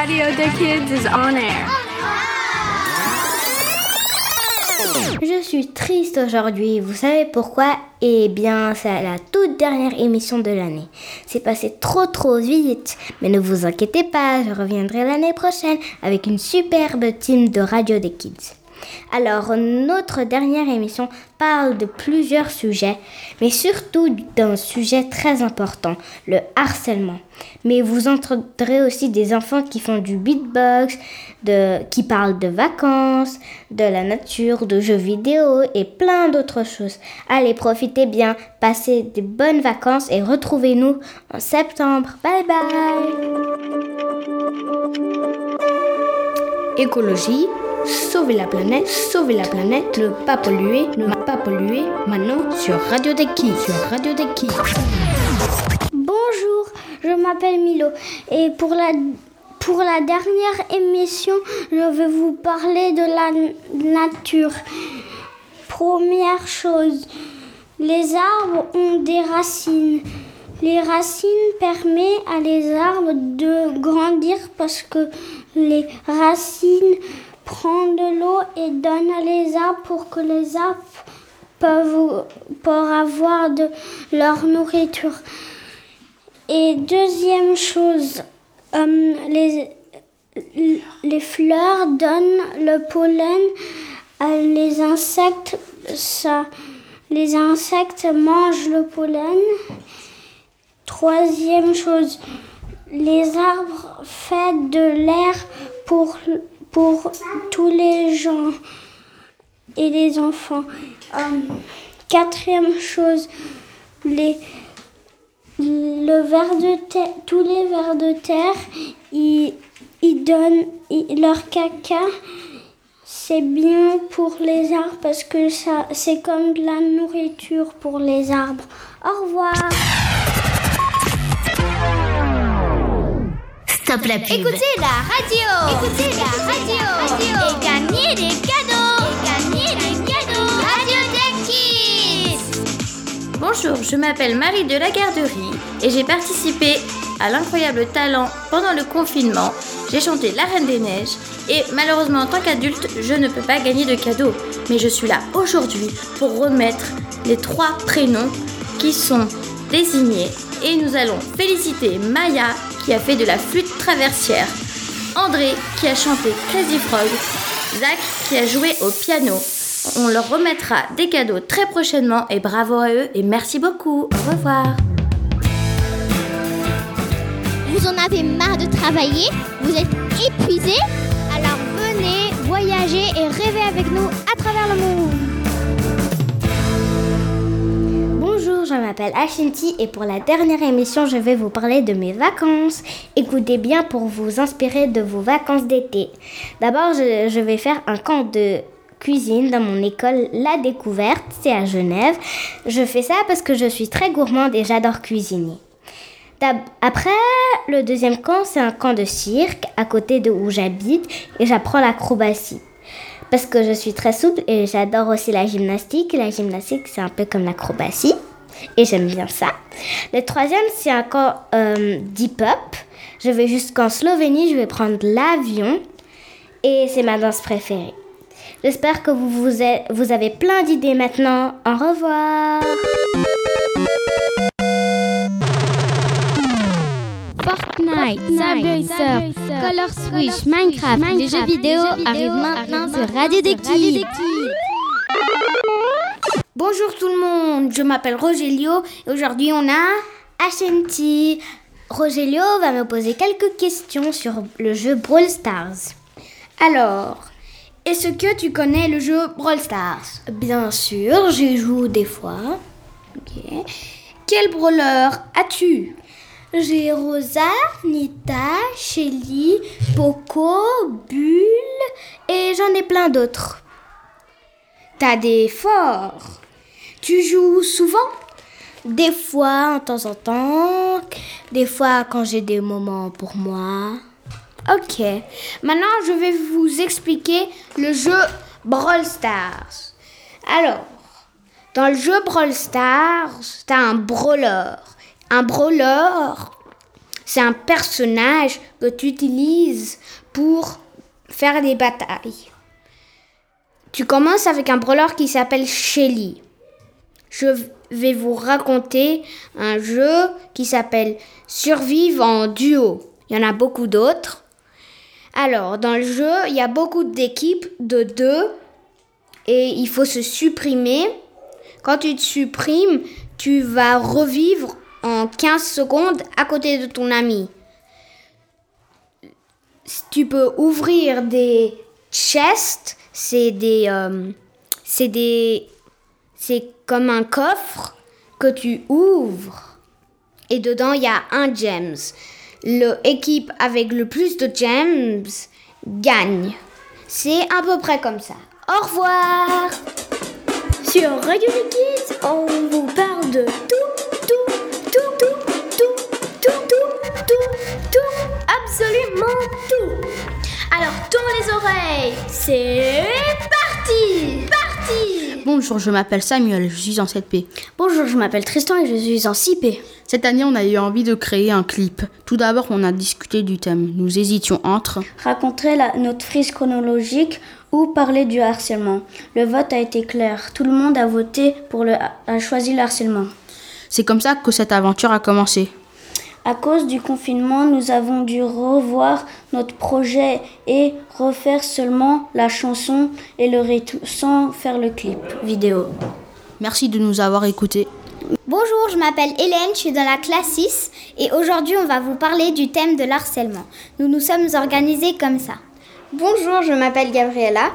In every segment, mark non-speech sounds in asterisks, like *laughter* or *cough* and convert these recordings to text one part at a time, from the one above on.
Radio des Kids is on air. Je suis triste aujourd'hui. Vous savez pourquoi? Eh bien, c'est la toute dernière émission de l'année. C'est passé trop trop vite. Mais ne vous inquiétez pas, je reviendrai l'année prochaine avec une superbe team de Radio des Kids. Alors, notre dernière émission parle de plusieurs sujets, mais surtout d'un sujet très important, le harcèlement. Mais vous entendrez aussi des enfants qui font du beatbox, qui parlent de vacances, de la nature, de jeux vidéo et plein d'autres choses. Allez, profitez bien, passez de bonnes vacances et retrouvez-nous en septembre. Bye bye Écologie Sauver la planète, sauver la planète, ne pas polluer, ne pas polluer, maintenant sur Radio Deki, sur Radio Deki. Bonjour, je m'appelle Milo et pour la, pour la dernière émission, je vais vous parler de la nature. Première chose, les arbres ont des racines. Les racines permettent à les arbres de grandir parce que les racines prend de l'eau et donne à les arbres pour que les arbres peuvent pour avoir de leur nourriture. Et deuxième chose, euh, les, fleurs donnent le pollen à les insectes. Les insectes mangent le pollen. Troisième chose, les arbres font de l'air pour pour tous les gens et les enfants. Euh, quatrième chose, les, le de tous les vers de terre, ils, ils donnent leur caca. C'est bien pour les arbres parce que ça, c'est comme de la nourriture pour les arbres. Au revoir. Écoutez la radio. Écoutez la radio. Et gagnez des cadeaux. Et gagnez des cadeaux. Radio Tech Bonjour, je m'appelle Marie de la Garderie et j'ai participé à l'incroyable talent pendant le confinement. J'ai chanté La Reine des Neiges et malheureusement en tant qu'adulte, je ne peux pas gagner de cadeaux. Mais je suis là aujourd'hui pour remettre les trois prénoms qui sont désignés et nous allons féliciter Maya qui a fait de la flûte traversière, André qui a chanté Crazy Frog, Zach qui a joué au piano. On leur remettra des cadeaux très prochainement et bravo à eux et merci beaucoup. Au revoir. Vous en avez marre de travailler? Vous êtes épuisé Alors venez voyager et rêver avec nous à travers le monde. Je m'appelle Ashinti et pour la dernière émission, je vais vous parler de mes vacances. Écoutez bien pour vous inspirer de vos vacances d'été. D'abord, je, je vais faire un camp de cuisine dans mon école La Découverte, c'est à Genève. Je fais ça parce que je suis très gourmande et j'adore cuisiner. Après, le deuxième camp, c'est un camp de cirque à côté de où j'habite et j'apprends l'acrobatie. Parce que je suis très souple et j'adore aussi la gymnastique. La gymnastique, c'est un peu comme l'acrobatie et j'aime bien ça. Le troisième, c'est un camp euh, d'hip-hop. Je vais jusqu'en Slovénie, je vais prendre l'avion et c'est ma danse préférée. J'espère que vous, vous, êtes- vous avez plein d'idées maintenant. Au revoir. Fortnite, Subway Surf, Color Switch, Minecraft, les jeux vidéo arrivent maintenant sur Radio des. Bonjour tout le monde, je m'appelle Rogelio et aujourd'hui on a Ashanti. Rogelio va me poser quelques questions sur le jeu Brawl Stars. Alors, est-ce que tu connais le jeu Brawl Stars? Bien sûr, j'y joue des fois. Quel brawler as-tu? J'ai Rosa, Nita, Shelly, Poco, Bulle et j'en ai plein d'autres. T'as des forts. Tu joues souvent? Des fois, en temps en temps, des fois quand j'ai des moments pour moi. Ok. Maintenant, je vais vous expliquer le jeu Brawl Stars. Alors, dans le jeu Brawl Stars, t'as un brawler. Un brawler, c'est un personnage que tu utilises pour faire des batailles. Tu commences avec un brawler qui s'appelle Shelly. Je vais vous raconter un jeu qui s'appelle Survivre en duo. Il y en a beaucoup d'autres. Alors, dans le jeu, il y a beaucoup d'équipes de deux et il faut se supprimer. Quand tu te supprimes, tu vas revivre en 15 secondes à côté de ton ami. Tu peux ouvrir des chests, c'est des euh, c'est des c'est comme un coffre que tu ouvres et dedans il y a un gems. L'équipe avec le plus de gems gagne. C'est à peu près comme ça. Au revoir Sur Radio Kids, on vous parle de tout, tout, tout, tout, tout, tout, tout, tout, tout, absolument tout. Alors tourne les oreilles, c'est Parti Bonjour, je m'appelle Samuel, je suis en 7P. Bonjour, je m'appelle Tristan et je suis en 6P. Cette année, on a eu envie de créer un clip. Tout d'abord, on a discuté du thème. Nous hésitions entre Raconter la- notre frise chronologique ou parler du harcèlement. Le vote a été clair. Tout le monde a voté pour le a choisi le harcèlement. C'est comme ça que cette aventure a commencé. À cause du confinement, nous avons dû revoir notre projet et refaire seulement la chanson et le rythme sans faire le clip vidéo. Merci de nous avoir écoutés. Bonjour, je m'appelle Hélène, je suis dans la classe 6 et aujourd'hui on va vous parler du thème de l'harcèlement. Nous nous sommes organisés comme ça. Bonjour, je m'appelle Gabriella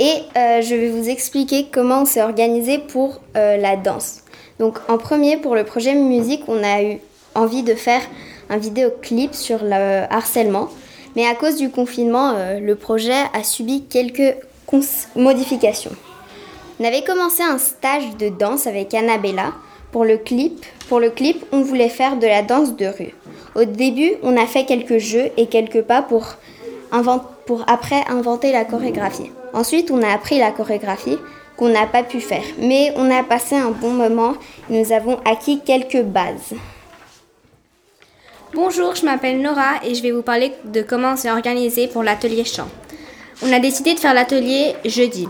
et euh, je vais vous expliquer comment on s'est organisé pour euh, la danse. Donc en premier pour le projet musique, on a eu envie de faire un vidéoclip sur le harcèlement, mais à cause du confinement, euh, le projet a subi quelques modifications. On avait commencé un stage de danse avec Annabella. Pour le clip, pour le clip, on voulait faire de la danse de rue. Au début, on a fait quelques jeux et quelques pas pour invent- pour après inventer la chorégraphie. Ensuite, on a appris la chorégraphie qu'on n'a pas pu faire, mais on a passé un bon moment et nous avons acquis quelques bases. Bonjour, je m'appelle Nora et je vais vous parler de comment on s'est organisé pour l'atelier chant. On a décidé de faire l'atelier jeudi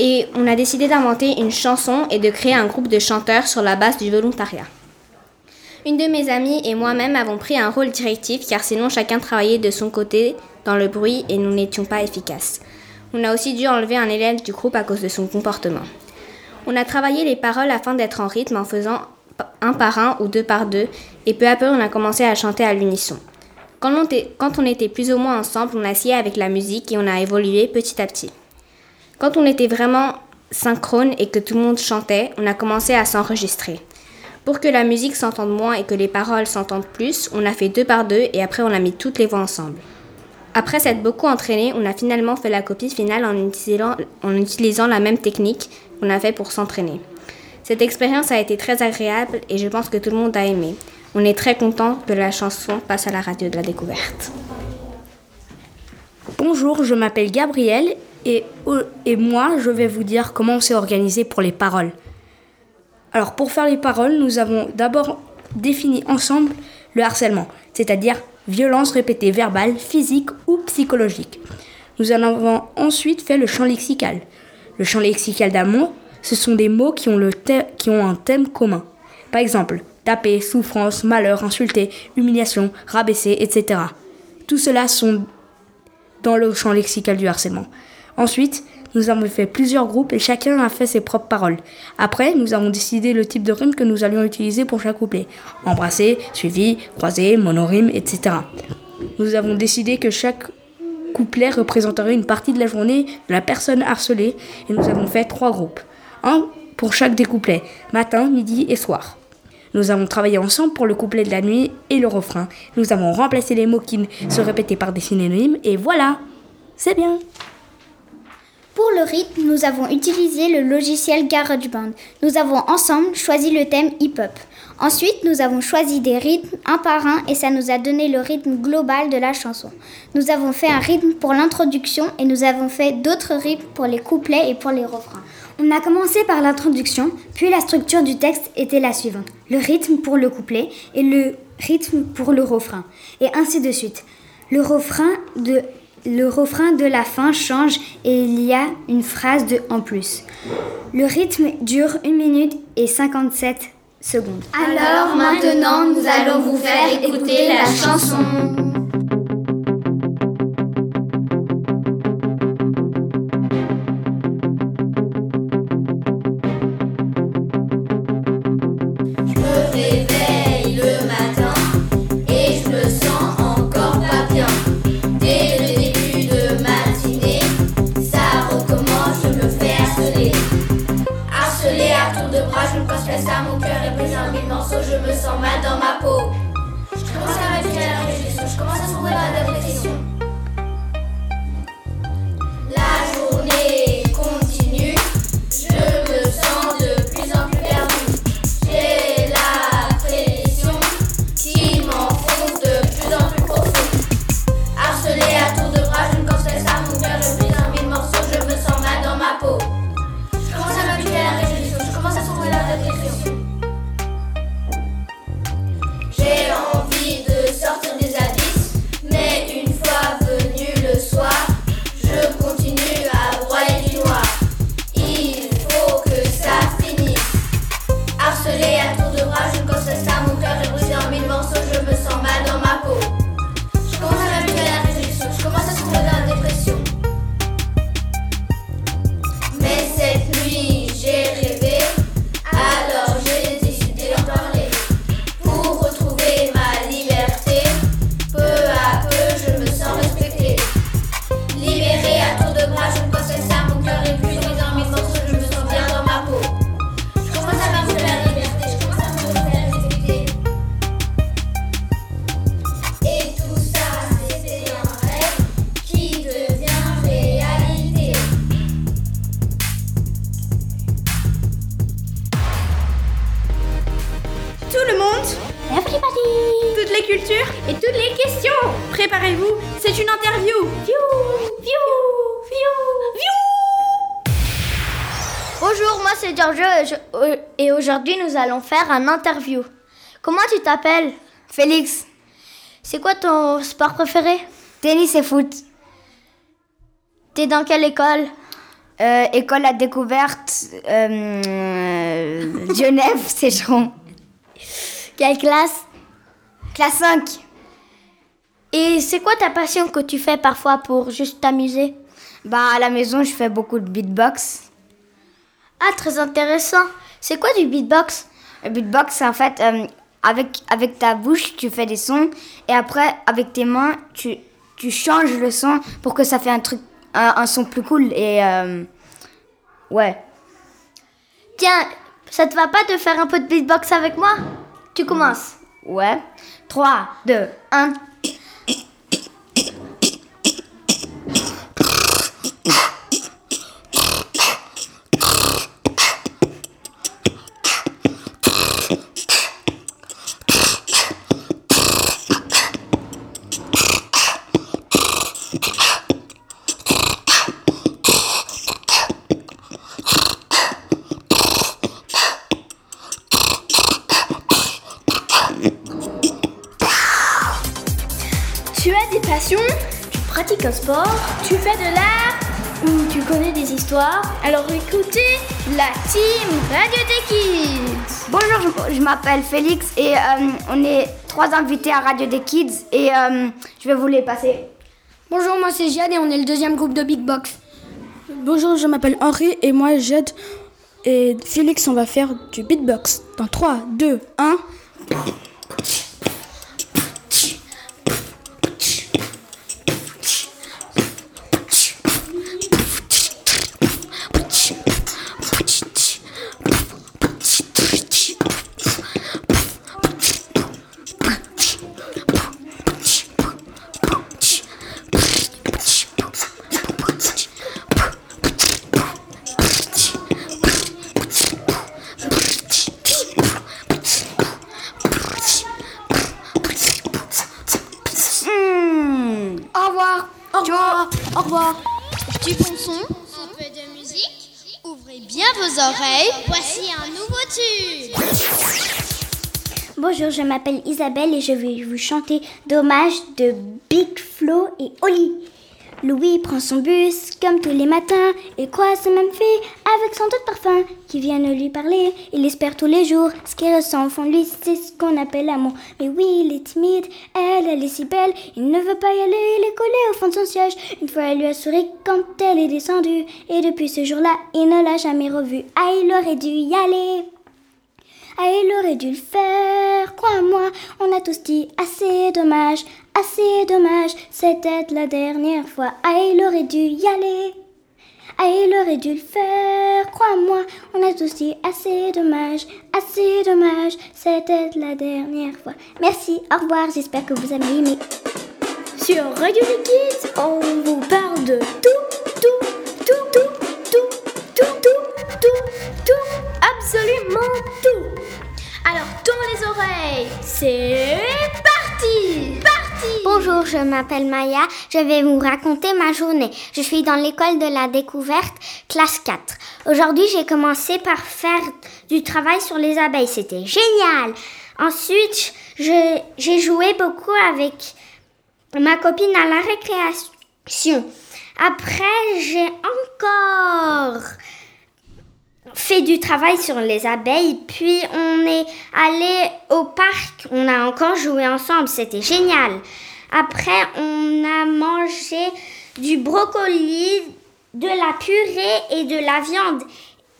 et on a décidé d'inventer une chanson et de créer un groupe de chanteurs sur la base du volontariat. Une de mes amies et moi-même avons pris un rôle directif car sinon chacun travaillait de son côté dans le bruit et nous n'étions pas efficaces. On a aussi dû enlever un élève du groupe à cause de son comportement. On a travaillé les paroles afin d'être en rythme en faisant un par un ou deux par deux, et peu à peu on a commencé à chanter à l'unisson. Quand on, était, quand on était plus ou moins ensemble, on a essayé avec la musique et on a évolué petit à petit. Quand on était vraiment synchrone et que tout le monde chantait, on a commencé à s'enregistrer. Pour que la musique s'entende moins et que les paroles s'entendent plus, on a fait deux par deux et après on a mis toutes les voix ensemble. Après s'être beaucoup entraîné, on a finalement fait la copie finale en utilisant, en utilisant la même technique qu'on a fait pour s'entraîner. Cette expérience a été très agréable et je pense que tout le monde a aimé. On est très content que la chanson passe à la radio de la découverte. Bonjour, je m'appelle Gabriel et, et moi je vais vous dire comment on s'est organisé pour les paroles. Alors pour faire les paroles, nous avons d'abord défini ensemble le harcèlement, c'est-à-dire violence répétée verbale, physique ou psychologique. Nous en avons ensuite fait le champ lexical. Le champ lexical d'amour, ce sont des mots qui ont, un thème commun. Par exemple, taper, souffrance, malheur, insulter, humiliation, rabaisser, etc. Tout cela sont dans le champ lexical du harcèlement. Ensuite, nous avons fait plusieurs groupes et chacun a fait ses propres paroles. Après, nous avons décidé le type de rime que nous allions utiliser pour chaque couplet. Embrasser, suivi, croisé, monorime, etc. Nous avons décidé que chaque couplet représenterait une partie de la journée de la personne harcelée et nous avons fait trois groupes. Un pour chaque des couplets, matin, midi et soir. Nous avons travaillé ensemble pour le couplet de la nuit et le refrain. Nous avons remplacé les mots qui se répétaient par des synonymes et voilà, c'est bien. Pour le rythme, nous avons utilisé le logiciel GarageBand. Nous avons ensemble choisi le thème hip-hop. Ensuite, nous avons choisi des rythmes un par un et ça nous a donné le rythme global de la chanson. Nous avons fait un rythme pour l'introduction et nous avons fait d'autres rythmes pour les couplets et pour les refrains. On a commencé par l'introduction, puis la structure du texte était la suivante. Le rythme pour le couplet et le rythme pour le refrain, et ainsi de suite. Le refrain de, la fin change et il y a une phrase de en plus. Le rythme dure 1 minute et 57 secondes. Alors maintenant, nous allons vous faire écouter la chanson. Préparez-vous, c'est une interview Bonjour, moi c'est Giorgio et, je- euh, et aujourd'hui nous allons faire un interview. Comment tu t'appelles? Félix. C'est quoi ton sport préféré? Tennis et foot. T'es dans quelle école? Euh, École à découverte euh, Genève, *laughs* Sécheron. Quelle classe? Classe 5. Et c'est quoi ta passion que tu fais parfois pour juste t'amuser? Bah à la maison je fais beaucoup de beatbox. Ah, très intéressant. C'est quoi du beatbox? Le beatbox, c'est en fait euh, avec, avec ta bouche, tu fais des sons et après, avec tes mains, tu, tu changes le son pour que ça fait un truc, un, un son plus cool et euh, ouais. Tiens, ça te va pas de faire un peu de beatbox avec moi? Tu commences. Ouais. 3, 2, 1. Tu pratiques un sport Tu fais de l'art Ou tu connais des histoires Alors écoutez la team Radio des Kids Bonjour, je, je m'appelle Félix et euh, on est trois invités à Radio des Kids et euh, je vais vous les passer. Bonjour, moi c'est Jade et on est le deuxième groupe de Big Box. Bonjour, je m'appelle Henri et moi j'aide. Et Félix, on va faire du beatbox. Dans 3, 2, 1. Je m'appelle Isabelle et je vais vous chanter Dommage de Big Flo et Oli. Louis prend son bus comme tous les matins et croise sa même fille avec son doute parfum qui viennent lui parler. Il espère tous les jours ce qu'il ressent au fond de lui, c'est ce qu'on appelle l'amour. Mais oui, il est timide, elle, elle est si belle, il ne veut pas y aller, il est collé au fond de son siège. Une fois, elle lui a souri quand elle est descendue et depuis ce jour-là, il ne l'a jamais revue. Ah, il aurait dû y aller. Ah, il aurait dû le faire, crois-moi, on a tous dit assez dommage, assez dommage, c'était la dernière fois. Ah, il aurait dû y aller. Ah, il aurait dû le faire, crois-moi, on a tous dit assez dommage, assez dommage, c'était la dernière fois. Merci, au revoir, j'espère que vous avez aimé. Sur Radio Kids, on vous parle de tout, tout, tout, tout, tout, tout, tout, tout, tout, absolument tout. Alors tourne les oreilles, c'est parti, parti. Bonjour, je m'appelle Maya, je vais vous raconter ma journée. Je suis dans l'école de la découverte, classe 4. Aujourd'hui, j'ai commencé par faire du travail sur les abeilles, c'était génial. Ensuite, j'ai joué beaucoup avec ma copine à la récréation. Après, j'ai encore fait du travail sur les abeilles, puis on est allé au parc, on a encore joué ensemble, c'était génial. Après, on a mangé du brocoli, de la purée et de la viande.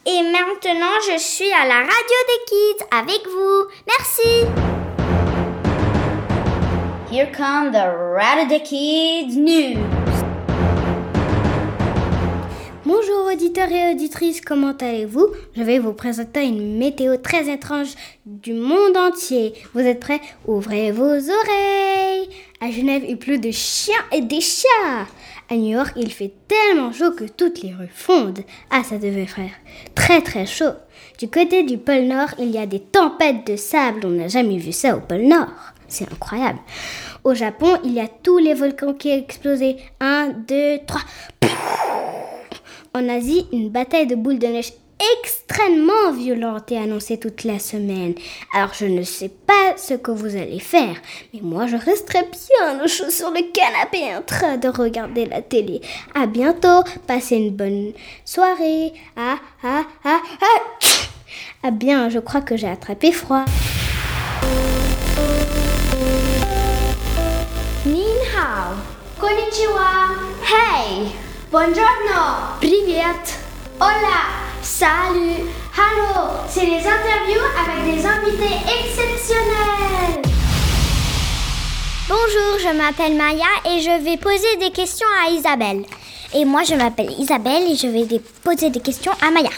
Et maintenant, je suis à la radio des kids avec vous. Merci. Here come the Radio Kids News. Bonjour auditeurs et auditrices, comment allez-vous? Je vais vous présenter une météo très étrange du monde entier. Vous êtes prêts? Ouvrez vos oreilles À Genève, il pleut de chiens et des chats À New York, il fait tellement chaud que toutes les rues fondent. Ah, ça devait faire très très chaud. Du côté du pôle Nord, il y a des tempêtes de sable. On n'a jamais vu ça au pôle Nord. C'est incroyable. Au Japon, il y a tous les volcans qui ont explosé. Un, deux, trois. En Asie, une bataille de boules de neige extrêmement violente est annoncée toute la semaine. Alors je ne sais pas ce que vous allez faire, mais moi je resterai bien au chaud sur le canapé en train de regarder la télé. À bientôt, passez une bonne soirée. Ah ah ah ah. Ah bien, je crois que j'ai attrapé froid. Nin hao. Konnichiwa. Hey. Buongiorno. Привет. Hola. Salut. Hello. C'est les interviews avec des invités exceptionnels. Bonjour, je m'appelle Maya et je vais poser des questions à Isabelle. Et moi, je m'appelle Isabelle et je vais des- poser des questions à Maya.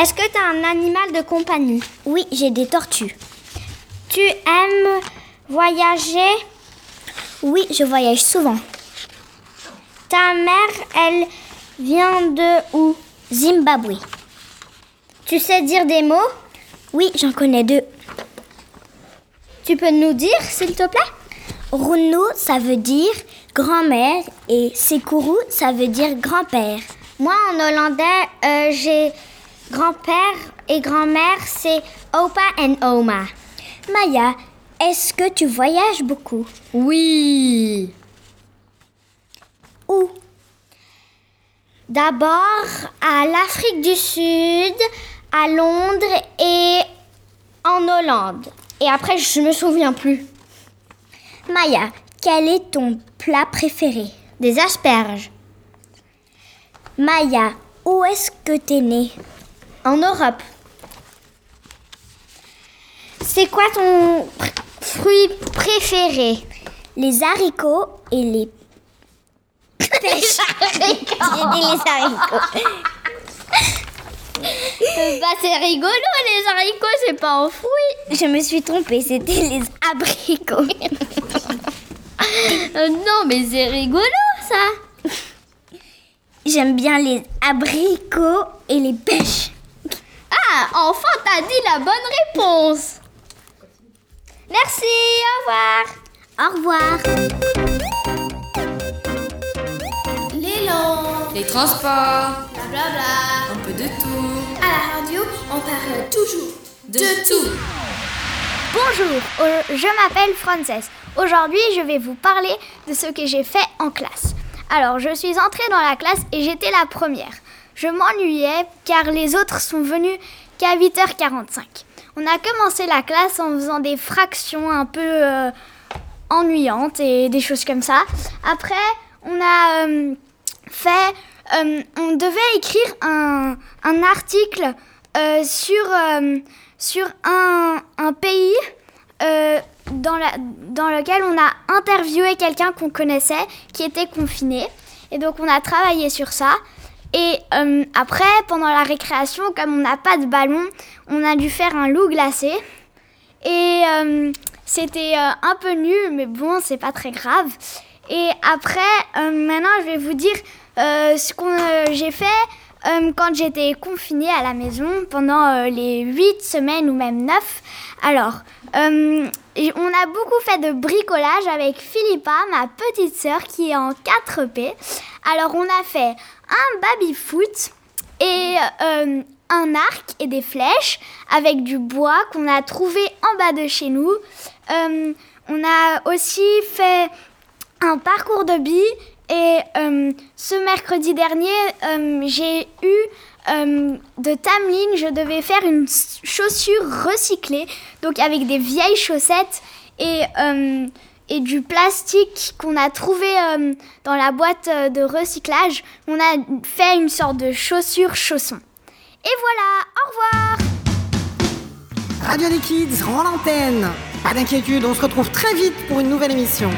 Est-ce que tu as un animal de compagnie Oui, j'ai des tortues. Tu aimes voyager Oui, je voyage souvent. Ta mère, elle vient de où? Zimbabwe. Tu sais dire des mots? Oui, j'en connais deux. Tu peux nous dire, s'il te plaît? Runu, ça veut dire grand-mère et Sekuru, ça veut dire grand-père. Moi, en hollandais, euh, j'ai grand-père et grand-mère, c'est opa and oma. Maya, est-ce que tu voyages beaucoup? Oui. Où? D'abord à l'Afrique du Sud, à Londres et en Hollande. Et après, je me souviens plus. Maya, quel est ton plat préféré? Des asperges. Maya, où est-ce que t'es née? En Europe. C'est quoi ton fruit préféré? Les haricots et les pêches. J'ai dit les haricots. bah c'est rigolo les haricots, c'est pas un fruit. Je me suis trompée, c'était les abricots. Euh, non mais c'est rigolo ça. J'aime bien les abricots et les pêches. Ah, enfin t'as dit la bonne réponse. Merci, au revoir. Au revoir. Les transports, blablabla. un peu de tout. À la radio, on parle toujours De tout. Bonjour, euh, je m'appelle Frances. Aujourd'hui, je vais vous parler de ce que j'ai fait en classe. Alors, je suis entrée dans la classe et j'étais la première. Je m'ennuyais car les autres sont venus qu'à 8h45. On a commencé la classe en faisant des fractions un peu euh, ennuyantes et des choses comme ça. Après, on a euh, fait... euh, on devait écrire un, un article euh, sur, euh, sur un, un pays dans, la- dans lequel on a interviewé quelqu'un qu'on connaissait qui était confiné. Et donc on a travaillé sur ça. Et après, pendant la récréation, comme on n'a pas de ballon, on a dû faire un loup glacé. Et c'était un peu nul, mais bon, c'est pas très grave. Et après, maintenant, je vais vous dire ce que j'ai fait euh, quand j'étais confinée à la maison pendant euh, les 8 semaines ou même 9. Alors, euh, on a beaucoup fait de bricolage avec Philippa, ma petite sœur, qui est en 4P. Alors, on a fait un baby-foot et euh, un arc et des flèches avec du bois qu'on a trouvé en bas de chez nous. Euh, on a aussi fait un parcours de billes et euh, ce mercredi dernier, euh, j'ai eu euh, de Tameline, je devais faire une chaussure recyclée, donc avec des vieilles chaussettes et, et du plastique qu'on a trouvé dans la boîte de recyclage. On a fait une sorte de chaussure chausson. Et voilà, au revoir Radio des Kids rend l'antenne. Pas d'inquiétude, on se retrouve très vite pour une nouvelle émission.